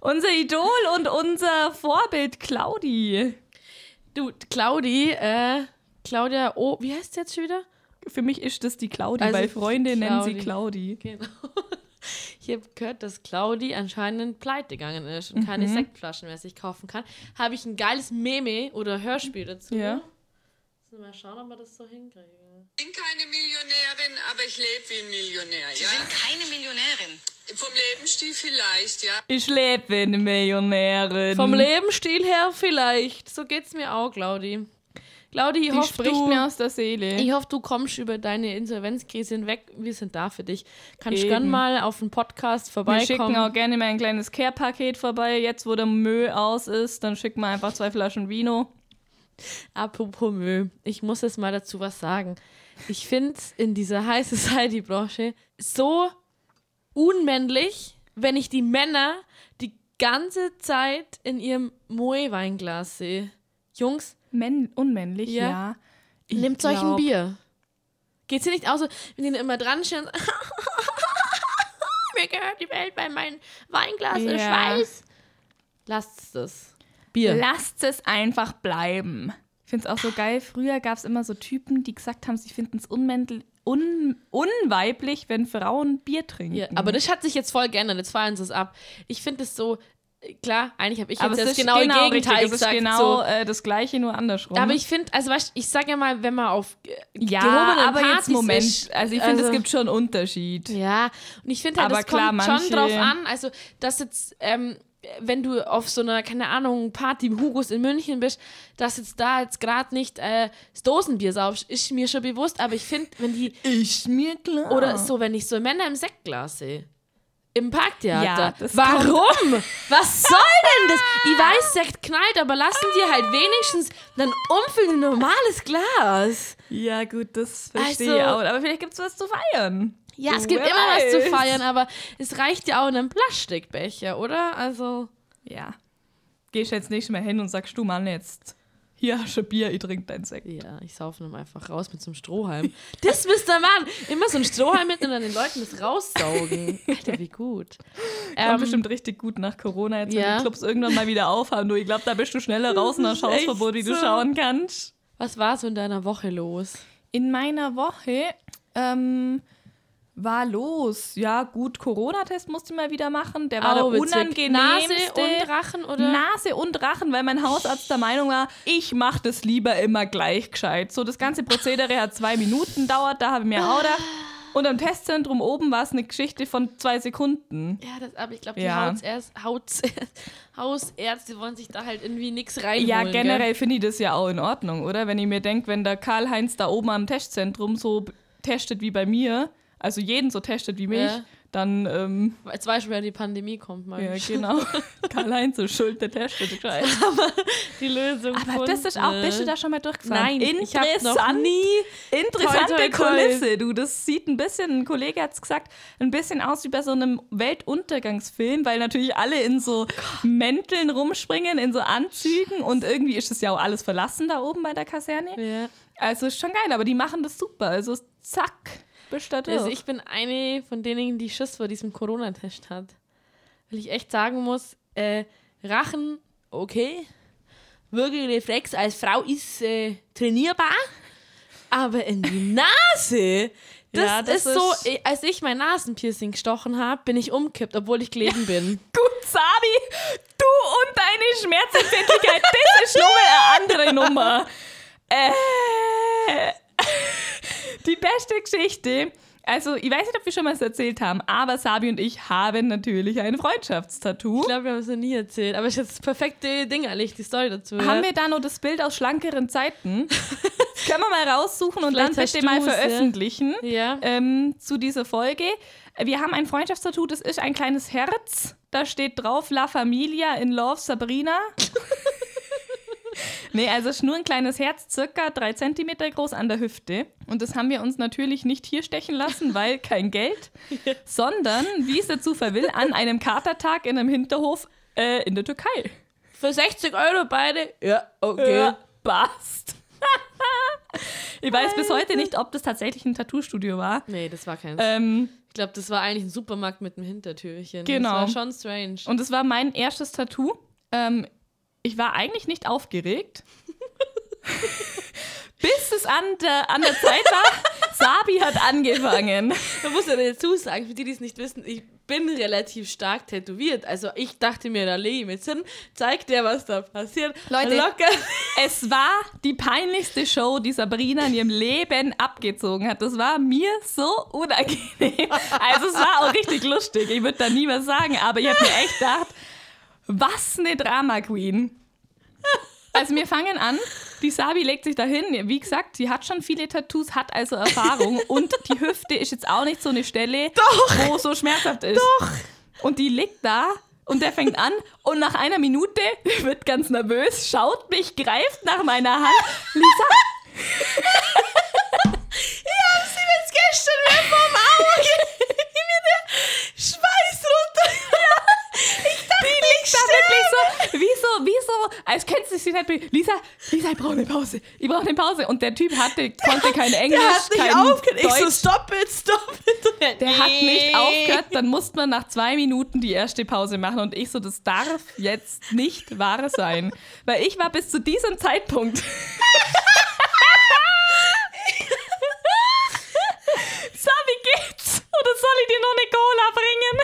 unser Idol und unser Vorbild Claudi. Du, Claudi, äh, Claudia, oh, wie heißt sie jetzt schon wieder? Für mich ist das die Claudi, Also weil Freunde nennen sie Claudi. Claudi. Genau. [laughs] Ich habe gehört, dass Claudi anscheinend pleite gegangen ist und keine Mhm. Sektflaschen mehr sich kaufen kann. Habe ich ein geiles Meme oder Hörspiel dazu. Ja. Müssen wir Mal schauen, ob wir das so hinkriegen. Ich bin keine Millionärin, aber ich lebe wie ein Millionär, Sie ja? sind keine Millionärin. Vom Lebensstil vielleicht, ja? Ich lebe wie eine Millionärin. Vom Lebensstil her vielleicht. So geht's mir auch, Claudi. Claudi, ich Die hoffe, spricht du, mir aus der Seele. ich hoffe, du kommst über deine Insolvenzkrise hinweg. Wir sind da für dich. Kannst Eben. gern mal auf den Podcast Wir vorbeikommen. schicken auch gerne mal ein kleines Care-Paket vorbei. Jetzt, wo der Müll aus ist, dann schicken wir einfach zwei Flaschen Vino. Apropos Müll, ich muss jetzt mal dazu was sagen. Ich finde in dieser High Society-Branche so unmännlich, wenn ich die Männer die ganze Zeit in ihrem Moe-Weinglas sehe. Jungs, Men unmännlich, Ja. ja. Nehmt euch ein Bier. Geht's hier nicht auch so, wenn die immer dran stehen? [laughs] Mir gehört die Welt bei meinem Weinglas in Ja. Schweiß. Lasst es. Bier. Lasst es einfach bleiben. Ich finde es auch so geil. Früher gab es immer so Typen, die gesagt haben, sie finden es unmännlich. Un unweiblich, wenn Frauen Bier trinken. Ja, aber das hat sich jetzt voll geändert. Jetzt feiern sie es ab. Ich finde es so, klar, eigentlich habe ich jetzt aber das genau Gegenteil richtig. Es ist gesagt. genau so. äh, das Gleiche, nur andersrum. Aber ich finde, also weißt, ich sage ja mal, wenn man auf äh, ja, aber jetzt Partys Moment. ist, also ich finde, also- es gibt schon einen Unterschied. Ja, und ich finde halt, Aber das klar, kommt schon drauf an, also dass jetzt, ähm, wenn du auf so einer, keine Ahnung, Party im Hugos in München bist, dass jetzt da jetzt gerade nicht äh, das Dosenbier saufst, ist mir schon bewusst, aber ich finde, wenn die, Ist mir klar. oder so, wenn ich so Männer im Sektglas sehe, im Parktheater, Ja, das warum? Was soll denn das? Ich weiß, Sekt knallt, aber lassen die halt wenigstens dann umfüllen in ein normales Glas. Ja, gut, das verstehe Also- ich auch. Aber vielleicht gibt es was zu feiern. Ja, es gibt Wer immer was zu weiß. feiern, aber es reicht ja auch in einem Plastikbecher, oder? Also. Ja. Gehst jetzt nicht mehr hin und sagst, du Mann, jetzt hier hast du Bier, ich trinke dein Sekt. Ja, ich saufe dann einfach raus mit so einem Strohhalm. Das bist der Mann! Immer so ein Strohhalm mit und dann den Leuten das raussaugen. Alter, wie gut. Kommt Ähm, bestimmt richtig gut nach Corona, jetzt wenn ja. die Clubs irgendwann mal wieder aufhaben. Du, ich glaube, da bist du schneller raus nach ist echt Hausverbot, wie du so. schauen kannst. was war so in deiner Woche los? In meiner Woche ähm, war los. Ja, gut, Corona-Test musste ich mal wieder machen. Der war der witzig. unangenehmste. Nase und Rachen, oder? Nase und Rachen, weil mein Hausarzt der Meinung war, ich mache das lieber immer gleich gescheit. So, das ganze Prozedere hat zwei Minuten dauert, da habe ich mir [gasps] auch gedacht. Und am Testzentrum oben war es eine Geschichte von zwei Sekunden. Ja, das, aber ich glaube, die Ja. Hausärzte, Hausärzte, [laughs] Hausärzte wollen sich da halt irgendwie nichts reinholen. Ja, generell finde ich das ja auch in Ordnung, oder? Wenn ich mir denke, wenn der Karl-Heinz da oben am Testzentrum so testet wie bei mir, also jeden so testet wie mich, Ja. dann, ähm, Jetzt weißt du, wer die Pandemie kommt, mal. ja, genau. [laughs] Karl-Heinz ist schuld, der testet gescheit. Die Lösung. Aber das ist auch, bist du da schon mal durchgefahren? Nein, ich hab noch Interessant. nie. Interessante Toi, toi, toi. Kulisse, du. Das sieht ein bisschen, ein Kollege hat es gesagt, ein bisschen aus wie bei so einem Weltuntergangsfilm, weil natürlich alle in so Mänteln rumspringen, in so Anzügen und irgendwie ist es ja auch alles verlassen da oben bei der Kaserne. Ja. Also ist schon geil, aber die machen das super. Also zack, bist da durch. Also ich bin eine von denen, die Schiss vor diesem Corona-Test hat. Weil ich echt sagen muss, äh, Rachen, okay. Würgereflex als Frau ist äh, trainierbar. Aber in die [laughs] Nase, das, Ja, das ist so, ist- äh, als ich mein Nasenpiercing gestochen habe, bin ich umkippt, obwohl ich gelegen [laughs] bin. Gut, Sabi, du und deine Schmerzempfindlichkeit, das ist nur eine andere Nummer. Äh, [laughs] die beste Geschichte, also ich weiß nicht, ob wir schon mal das erzählt haben, aber Sabi und ich haben natürlich ein Freundschaftstattoo. Ich glaube, wir haben es noch nie erzählt, aber ich habe das perfekte Ding erledigt, die Story dazu. ja. Haben wir da noch das Bild aus schlankeren Zeiten? [laughs] Können wir mal raussuchen und Vielleicht dann bitte mal veröffentlichen Ja. ähm, zu dieser Folge. Wir haben ein Freundschaftstattoo, das ist ein kleines Herz. Da steht drauf La Familia in Love Sabrina. [laughs] [laughs] nee, also nur ein kleines Herz, circa drei Zentimeter groß an der Hüfte. Und das haben wir uns natürlich nicht hier stechen lassen, weil kein Geld, [laughs] sondern, wie es der Zufall will, an einem Katertag in einem Hinterhof äh, in der Türkei. Für 60 Euro beide? Ja, okay. Ja, passt. [laughs] ich weiß bis heute nicht, ob das tatsächlich ein Tattoo-Studio war. Nee, das war keins. Ähm, Ich glaube, das war eigentlich ein Supermarkt mit einem Hintertürchen. Genau. Das war schon strange. Und es war mein erstes Tattoo. Ähm, ich war eigentlich nicht aufgeregt. [laughs] Bis es an der, an der Zeit war, Sabi hat angefangen. Man muss ja dazu sagen, für die, die es nicht wissen, ich bin relativ stark tätowiert. Also ich dachte mir, da lege ich mit hin, zeigt der, was da passiert. Leute, locker. Es war die peinlichste Show, die Sabrina in ihrem Leben abgezogen hat. Das war mir so unangenehm. Also es war auch richtig lustig. Ich würde da nie was sagen, aber ich habe mir echt gedacht, was eine Drama Queen. [laughs] Also wir fangen an. Die Sabi legt sich dahin. Wie gesagt, sie hat schon viele Tattoos, hat also Erfahrung [laughs] und die Hüfte ist jetzt auch nicht so eine Stelle, wo so schmerzhaft ist. Doch. Und die liegt da und der fängt an und nach einer Minute [laughs] wird ganz nervös, schaut mich, greift nach meiner Hand. Lisa, Sie jetzt gestern wieder vom Auge. mir der Schweiß runter. die liegt da wirklich so, wie so, wie so, als könntest du sie nicht. Lisa, Lisa, ich brauche eine Pause. Ich brauche eine Pause. Und der Typ hatte, konnte kein Englisch, Der hat nicht kein aufgehört. Ich so, Deutsch. stop it, stop it. Der hat nicht aufgehört, dann musste man nach zwei Minuten die erste Pause machen und ich so, das darf jetzt nicht wahr sein. Weil ich war bis zu diesem Zeitpunkt. [laughs] so, wie geht's? Oder soll ich dir noch eine Cola bringen?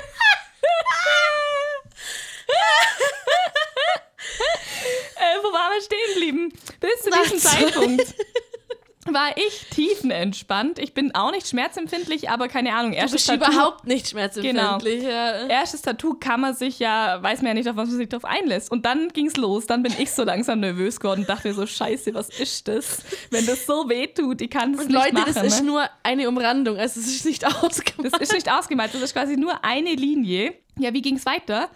[laughs] [laughs] äh, wo waren wir stehen geblieben? Bis zu diesem. Zeitpunkt [laughs] war ich tiefenentspannt. Ich bin auch nicht schmerzempfindlich, aber keine Ahnung. Du Erstes bist Tattoo, überhaupt nicht schmerzempfindlich. Ja. erstes Tattoo kann man sich ja, weiß man ja nicht, auf was man sich drauf einlässt. Und dann ging's los. Dann bin ich so langsam nervös geworden und dachte mir so, scheiße, was ist das? Wenn das so weh tut, ich kann es nicht Leute, machen. das ist ne? nur eine Umrandung. Also es ist nicht ausgemacht. [laughs] Das ist nicht ausgemalt, das ist quasi nur eine Linie. Ja, wie ging's weiter?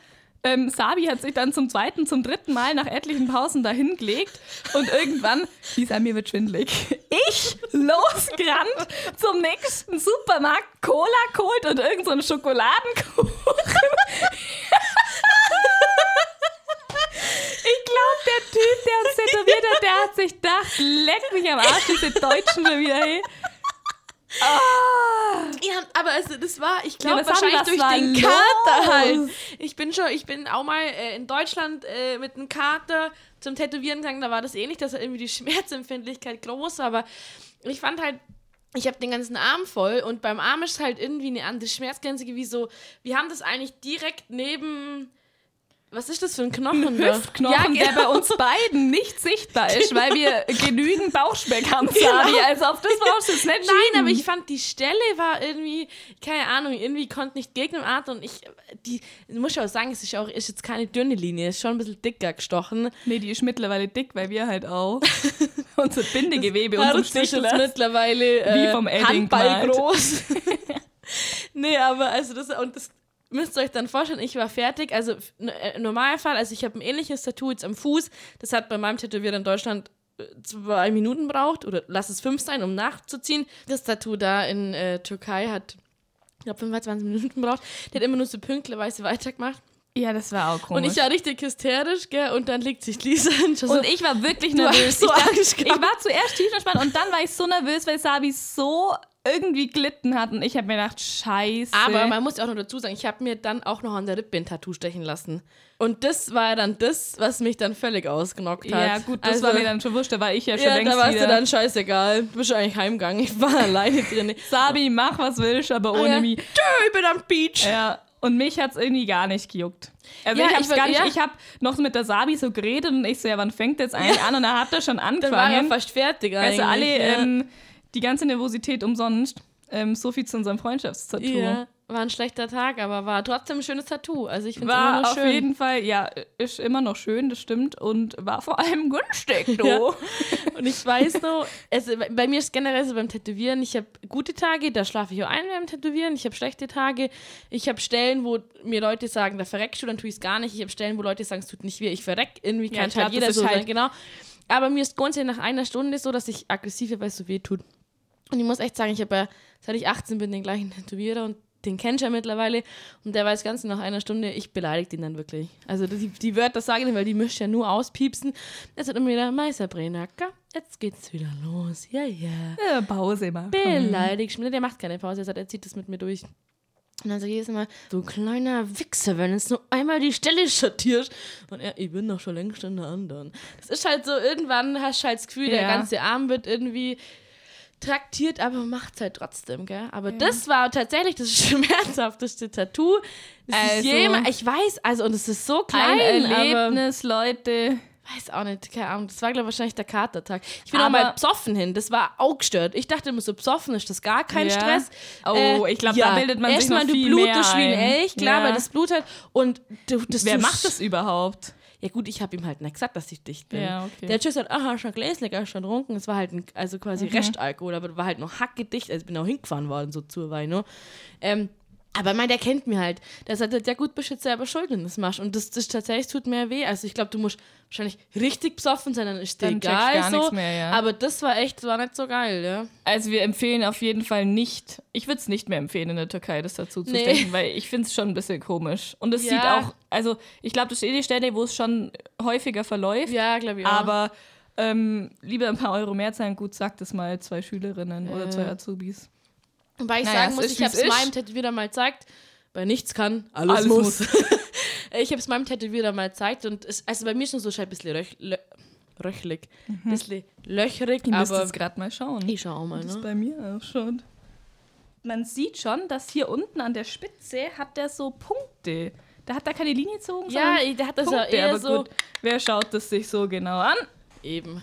Ähm, Sabi hat sich dann zum zweiten, zum dritten Mal nach etlichen Pausen dahin gelegt und irgendwann, Lisa, mir wird schwindelig. Ich losgerannt zum nächsten Supermarkt, Cola geholt und irgend so Schokoladenkuchen. Ich glaube, der Typ, der uns tätowiert hat, der hat sich gedacht, leck mich am Arsch, diese Deutschen schon wieder, hey. Ah. Ja, aber also das war, ich Ja, glaube haben- wahrscheinlich durch war den los? Kater halt. Ich bin schon, ich bin auch mal äh, in Deutschland äh, mit einem Kater zum Tätowieren gegangen, da war das ähnlich, dass irgendwie die [laughs] Schmerzempfindlichkeit groß, aber ich fand halt, ich habe den ganzen Arm voll und beim Arm ist halt irgendwie eine andere Schmerzgrenze wie so, wir haben das eigentlich direkt neben, was ist das für ein Knochen da? Hüftknochen, Ja, der bei genau. uns beiden nicht sichtbar ist, weil wir [laughs] genügend Bauchspeck haben, Sabi. Genau. Also auf das brauchst du jetzt nicht Nein, aber ich fand die Stelle war irgendwie, keine Ahnung, irgendwie konnte nicht gegen den Art und ich, die, ich muss auch sagen, es ist auch, ist jetzt keine dünne Linie, ist schon ein bisschen dicker gestochen. Nee, die ist mittlerweile dick, weil wir halt auch [laughs] unser Bindegewebe und Haare zum ist mittlerweile äh, Wie vom Edding Handball gemalt. groß. [laughs] nee, aber also das, und das müsst ihr euch dann vorstellen, ich war fertig, also äh, im Normalfall, also ich habe ein ähnliches Tattoo jetzt am Fuß, das hat bei meinem Tätowierer in Deutschland äh, zwei Minuten braucht oder lass es fünf sein, um nachzuziehen. Das Tattoo da in äh, Türkei hat, ich glaube, 25 Minuten [laughs] braucht. Der hat immer nur so pünktlerweise weitergemacht. Ja, das war auch komisch. Und ich war richtig hysterisch, gell, und dann legt sich Lisa hin. [laughs] schon so, Und ich war wirklich nervös. so ich, dachte, ich war zuerst tief entspannt und dann war ich so nervös, weil Sabi so irgendwie glitten hat und ich habe mir gedacht, scheiße. Aber man muss ja auch noch dazu sagen, ich habe mir dann auch noch an der Rippe ein Tattoo stechen lassen. Und das war ja dann das, was mich dann völlig ausgenockt hat. ja, gut, das Also, war mir dann schon wurscht, da war ich ja schon Ja, längst da warst wieder. du dann scheißegal. Du bist eigentlich heimgegangen. Ich war [laughs] alleine drin. Sabi, mach was willst, aber ohne Ah, ja. mich. Tschö, ich bin am Beach. Ja, und mich hat's irgendwie gar nicht gejuckt. Also Ja, ich war- gar nicht, ja. ich hab noch mit der Sabi so geredet und ich so, ja, wann fängt jetzt eigentlich an? Und er hat er schon Dann war er angefangen. fast fertig also alle, ja. ähm, die ganze Nervosität umsonst. Ähm, so viel zu unserem Freundschaftstattoo. ja, war ein schlechter Tag, aber war trotzdem ein schönes Tattoo. Also ich finde es immer War noch auf schön. jeden Fall, ja, ist immer noch schön, das stimmt. Und war vor allem günstig, [laughs] du. Ja. Und ich weiß noch, also bei mir ist generell so beim Tätowieren, ich habe gute Tage, da schlafe ich auch ein beim Tätowieren, ich habe schlechte Tage, ich habe Stellen, wo mir Leute sagen, da verreckst du, dann tue ich es gar nicht. Ich habe Stellen, wo Leute sagen, es tut nicht weh, ich verreck, irgendwie Ja, kann klar, halt jeder so ist sein, halt- genau. Aber mir ist grundsätzlich nach einer Stunde so, dass ich aggressiv werde, weil es so weh tut. Und ich muss echt sagen, ich habe ja, seit ich 18 bin, den gleichen Tätowierer und den kennt ja mittlerweile und der weiß ganz nach einer Stunde, ich beleidige ihn dann wirklich. Also die, die Wörter sage ich nicht, weil die müsst ja nur auspiepsen. Jetzt hat er mir wieder, Meister Brenacker, jetzt geht's wieder los. Ja, ja. Äh, Pause mal. Beleidigt mich. Der macht keine Pause, er sagt, er zieht das mit mir durch. Und dann sag ich jedes Mal, du kleiner Wichser, wenn es nur einmal die Stelle schattierst. Und er, ich bin doch schon längst in der anderen. Das ist halt so, irgendwann hast du halt das Gefühl, der Ja. ganze Arm wird irgendwie traktiert, aber macht's halt trotzdem, gell? Aber das war tatsächlich das [laughs] schmerzhafteste Tattoo. Das ist Also- jemand, ich weiß, also, und es ist so Ein klein, aber Erlebnis, Leute. weiß auch nicht, keine Ahnung. Das war, glaube ich, wahrscheinlich der Katertag. Ich bin auch Aber- mal besoffen hin, das war auch gestört. Ich dachte immer, so besoffen ist das gar kein Ja. Stress. Oh, ich glaub, da bildet man sich Erstmal, noch du viel blutest mehr wie ein ein. Elch, klar, Ja. weil das Blut hat. Und du, das Wer du macht das überhaupt? Ja gut, ich habe ihm halt nicht gesagt, dass ich dicht bin. Ja, okay. Der hat schon gesagt, aha, schon gläslich, hast schon getrunken. Es war halt ein, also quasi Mhm. Restalkohol, aber war halt noch hackedicht. Also ich bin auch hingefahren worden, so zur Weino. Ähm, aber ich meine, der kennt mir halt. Der sagt, halt, ja gut, bist jetzt selber schuld, wenn du das machst. Und das, das tatsächlich tut mir weh. Also ich glaube, du musst wahrscheinlich richtig besoffen sein, dann ist dir Dann egal gar so. nichts mehr, ja. Aber das war echt, das war nicht so geil, ja. Also wir empfehlen auf jeden Fall nicht, ich würde es nicht mehr empfehlen, in der Türkei das dazu zu Nee. stechen, weil ich finde es schon ein bisschen komisch. Und es Ja. sieht auch, also ich glaube, das ist eh die Stelle, wo es schon häufiger verläuft. Ja, glaube ich auch. Aber ähm, lieber ein paar Euro mehr zahlen, gut, sagt es mal zwei Schülerinnen oder zwei Azubis. Wobei ich Naja, sagen es muss, ist, ich habe es ist. meinem Tätowierer mal gezeigt. Bei nichts kann, alles, Alles muss. muss. [laughs] ich habe es meinem Tätowierer mal gezeigt und es, also bei mir ist nur so schon ein bisschen röch, lö, röchlig. Ein bisschen löcherig, Ich aber jetzt gerade mal schauen. ich schau auch mal, das ne? bei mir ausschaut. Man sieht schon, dass hier unten an der Spitze hat der so Punkte. Da hat er keine Linie gezogen, Ja, der hat das Punkte. ja eher aber so. gut, wer schaut das sich so genau an? Eben.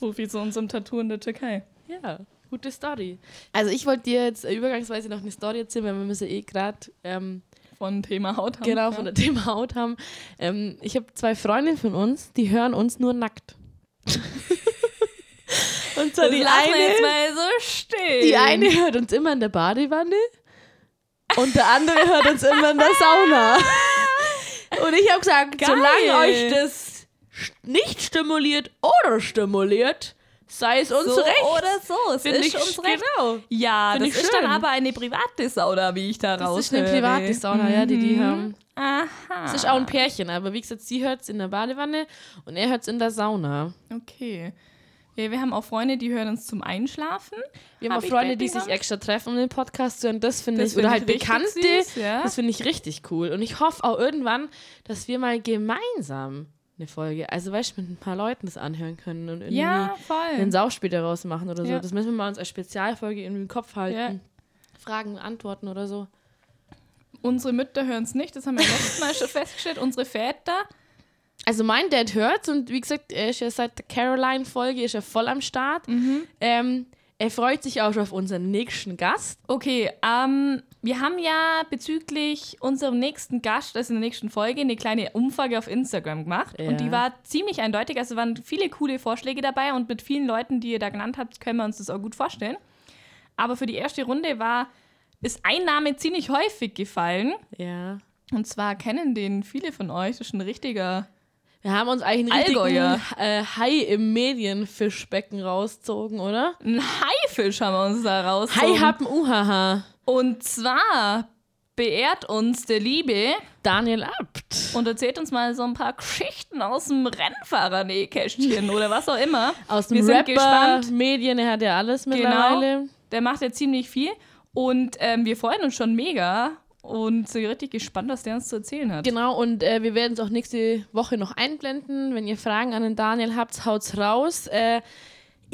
So viel zu unserem Tattoo in der Türkei. Ja, gute Story. Also ich wollte dir jetzt äh, übergangsweise noch eine Story erzählen, weil wir müssen eh gerade ähm, Von Thema Haut haben. genau ja. von der Thema Haut haben. Ähm, ich habe zwei Freundinnen von uns, die hören uns nur nackt. [laughs] Und zwar Das die eine, so die eine hört uns immer in der Badewanne und der andere hört uns immer in der Sauna. [laughs] Und ich habe gesagt, Geil. solange euch das nicht stimuliert oder stimuliert, sei es uns so recht. oder so. Es Finde ist ich uns recht. Genau. Ja, Finde das ich ist schön. dann aber eine private Sauna, wie ich da Das raushöre. ist eine private Sauna, ja, die die haben. Aha. Das ist auch ein Pärchen, aber wie gesagt, sie hört es in der Badewanne und er hört es in der Sauna. Okay. Ja, wir haben auch Freunde, die hören uns zum Einschlafen. Wir haben Hab auch Freunde, die sich extra treffen, um den Podcast zu hören. Das finde Das ich, oder find halt ich richtig Bekannte, süß, ja. das finde ich richtig cool. Und ich hoffe auch irgendwann, dass wir mal gemeinsam eine Folge, also weißt du, mit ein paar Leuten das anhören können und irgendwie Ja, voll. einen Sauspiel daraus machen oder so. Ja. Das müssen wir mal uns als Spezialfolge irgendwie im Kopf halten. Ja. Fragen, Antworten oder so. Unsere Mütter hören es nicht, das haben wir letztes Mal schon [laughs] festgestellt. Unsere Väter. Also mein Dad hört's und wie gesagt, er ist ja seit der Caroline-Folge ist er voll am Start. Mhm. Ähm, er freut sich auch schon auf unseren nächsten Gast. Okay, ähm, wir haben ja bezüglich unserem nächsten Gast, also in der nächsten Folge, eine kleine Umfrage auf Instagram gemacht. Ja. Und die war ziemlich eindeutig. Also waren viele coole Vorschläge dabei und mit vielen Leuten, die ihr da genannt habt, können wir uns das auch gut vorstellen. Aber für die erste Runde war, ist ein Name ziemlich häufig gefallen. Ja. Und zwar kennen den viele von euch. Das ist ein richtiger. Wir haben uns eigentlich einen richtigen Allgäuer. äh, Hai im Medienfischbecken rausgezogen, oder? Ein Haifisch haben wir uns da raus. Hai haben Uhaha. Und zwar beehrt uns der Liebe Daniel Abt. und erzählt uns mal so ein paar Geschichten aus dem Rennfahrer-Nähkästchen oder was auch immer. Aus dem Wir sind Rapper, gespannt. Medien, er hat ja alles mittlerweile. Genau. Der macht ja ziemlich viel. Und ähm, wir freuen uns schon mega und sind richtig gespannt, was der uns zu erzählen hat. Genau, und äh, wir werden es auch nächste Woche noch einblenden. Wenn ihr Fragen an den Daniel habt, haut's raus. Äh,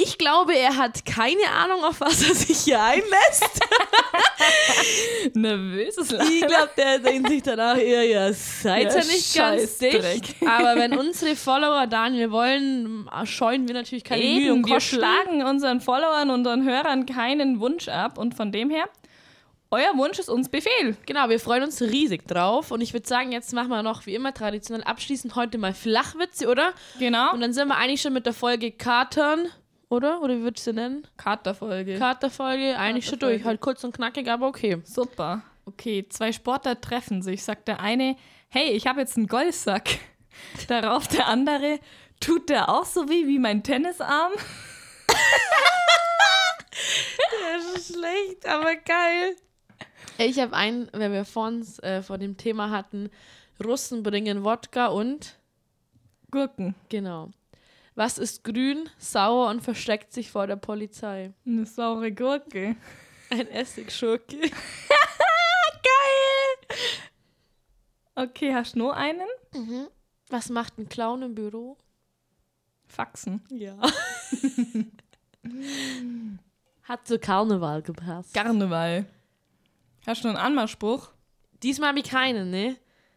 ich glaube, er hat keine Ahnung, auf was er sich hier einlässt. [laughs] Nervöses Ich glaube, der denkt sich danach eher, ja, seid Ja, ihr nicht ganz dicht. Aber wenn unsere Follower Daniel wollen, scheuen wir natürlich keine Mühe Eben, und wir Kosten. schlagen unseren Followern, unseren Hörern keinen Wunsch ab. Und von dem her, euer Wunsch ist uns Befehl. Genau, wir freuen uns riesig drauf. Und ich würde sagen, jetzt machen wir noch wie immer traditionell abschließend heute mal Flachwitze, oder? Genau. Und dann sind wir eigentlich schon mit der Folge Katern, oder? Oder wie würdest du sie nennen? Katerfolge. Katerfolge, eigentlich schon durch. Halt kurz und knackig, aber okay. Super. Okay, zwei Sportler treffen sich. Sagt der eine, hey, ich habe jetzt einen Golfsack. [laughs] Darauf der andere, tut der auch so weh wie mein Tennisarm? [laughs] Das ist schlecht, aber geil. Ich habe einen, wenn wir vor uns äh, vor dem Thema hatten, Russen bringen Wodka und Gurken. Genau. Was ist grün, sauer und versteckt sich vor der Polizei? Eine saure Gurke. Ein Essigschurke. [laughs] Geil! Okay, hast du nur einen? Mhm. Was macht ein Clown im Büro? Faxen. Ja. [laughs] Hat zu Karneval gepasst. Karneval. Hast du noch einen Anmachspruch? Diesmal habe ich keinen, ne?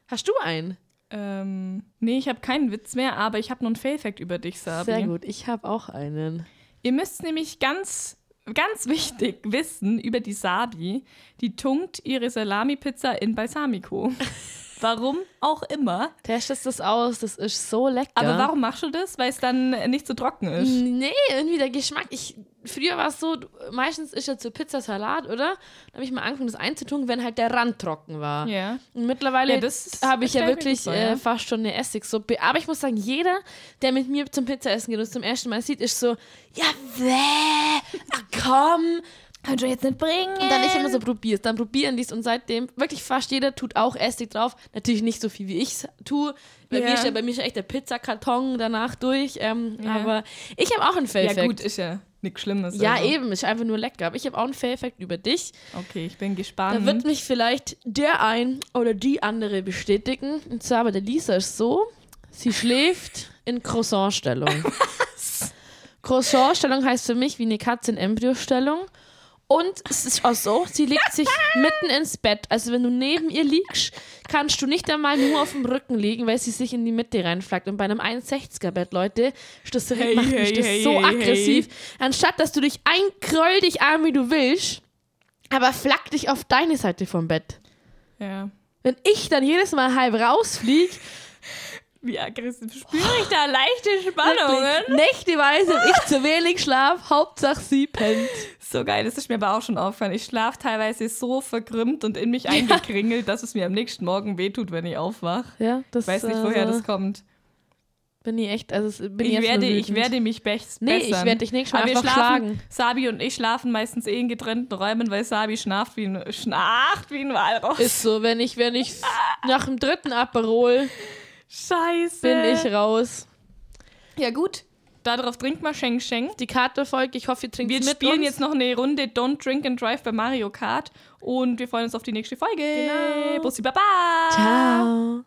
Hast du einen? Ähm, nee, ich habe keinen Witz mehr, aber ich habe noch einen Fail-Fact über dich, Sabi. Sehr gut, ich habe auch einen. Ihr müsst nämlich ganz, ganz wichtig wissen über die Sabi, die tunkt ihre Salami-Pizza in Balsamico. [laughs] warum auch immer. Testest das aus, das ist so lecker. Aber warum machst du das? Weil es dann nicht so trocken ist. Nee, irgendwie der Geschmack. Ich, früher war es so, meistens ist ja zur Pizza Salat, oder? Da habe ich mal angefangen, das einzutun, wenn halt der Rand trocken war. Ja. Und mittlerweile Ja, habe ich ja wirklich gut vor, äh, ja. fast schon eine Essigsuppe. Aber ich muss sagen, jeder, der mit mir zum Pizzaessen geht und es zum ersten Mal sieht, ist so, ja, wäh, ach komm. Kannst du jetzt nicht bringen? Und dann ich immer so probierst. Dann probieren die es und seitdem wirklich fast jeder tut auch Essig drauf. Natürlich nicht so viel, wie ich es tue. Bei, Ja. mir ist ja, bei mir ist ja echt der Pizzakarton danach durch. Ähm, Ja. Aber ich habe auch einen Ja, Fail-Fact. gut, ist ja nichts Schlimmes. Ja, also. eben, ist einfach nur lecker. Aber ich habe auch einen Fail-Fact über dich. Okay, ich bin Da gespannt. wird mich vielleicht der ein oder die andere bestätigen. Und zwar bei der Lisa ist so, sie schläft in Croissant-Stellung. [laughs] Croissant-Stellung heißt für mich wie eine Katze in Embryostellung. Und es ist auch so, sie legt sich mitten ins Bett. Also wenn du neben ihr liegst, kannst du nicht einmal nur auf dem Rücken liegen, weil sie sich in die Mitte reinflackt. Und bei einem 1,60er Bett, Leute, ist das, Hey, macht mich hey, das hey, so aggressiv. Anstatt, dass du dich einkroll dich an, wie du willst, aber flack dich auf deine Seite vom Bett. ja. Wenn ich dann jedes Mal halb rausfliege, Wie aggressiv spüre ich da leichte Spannungen? nächteweise ich zu wenig Schlaf, Hauptsache sie pennt. So geil, das ist mir aber auch schon aufgefallen. Ich schlafe teilweise so verkrümmt und in mich eingekringelt, dass es mir am nächsten Morgen wehtut, wenn ich aufwache. Ja, das Ich weiß nicht, woher also, das kommt. Bin ich echt, also bin Ich jetzt werde, ich werde mich bech- Nee, ich bessern. werde dich nächstes Mal einfach schlafen, schlagen. Sabi und ich schlafen meistens eh in getrennten Räumen, weil Sabi schnarcht wie ein, schnarcht wie ein Walross. Ist so, wenn ich, wenn ich nach dem dritten Aperol Scheiße. bin ich raus. Ja gut, darauf trinkt mal Schenk Schenk. Die Karte folgt, ich hoffe, ihr trinkt Wir mit spielen uns. jetzt noch eine Runde Don't Drink and Drive bei Mario Kart und wir freuen uns auf die nächste Folge. Genau. Bussi Baba. Ciao.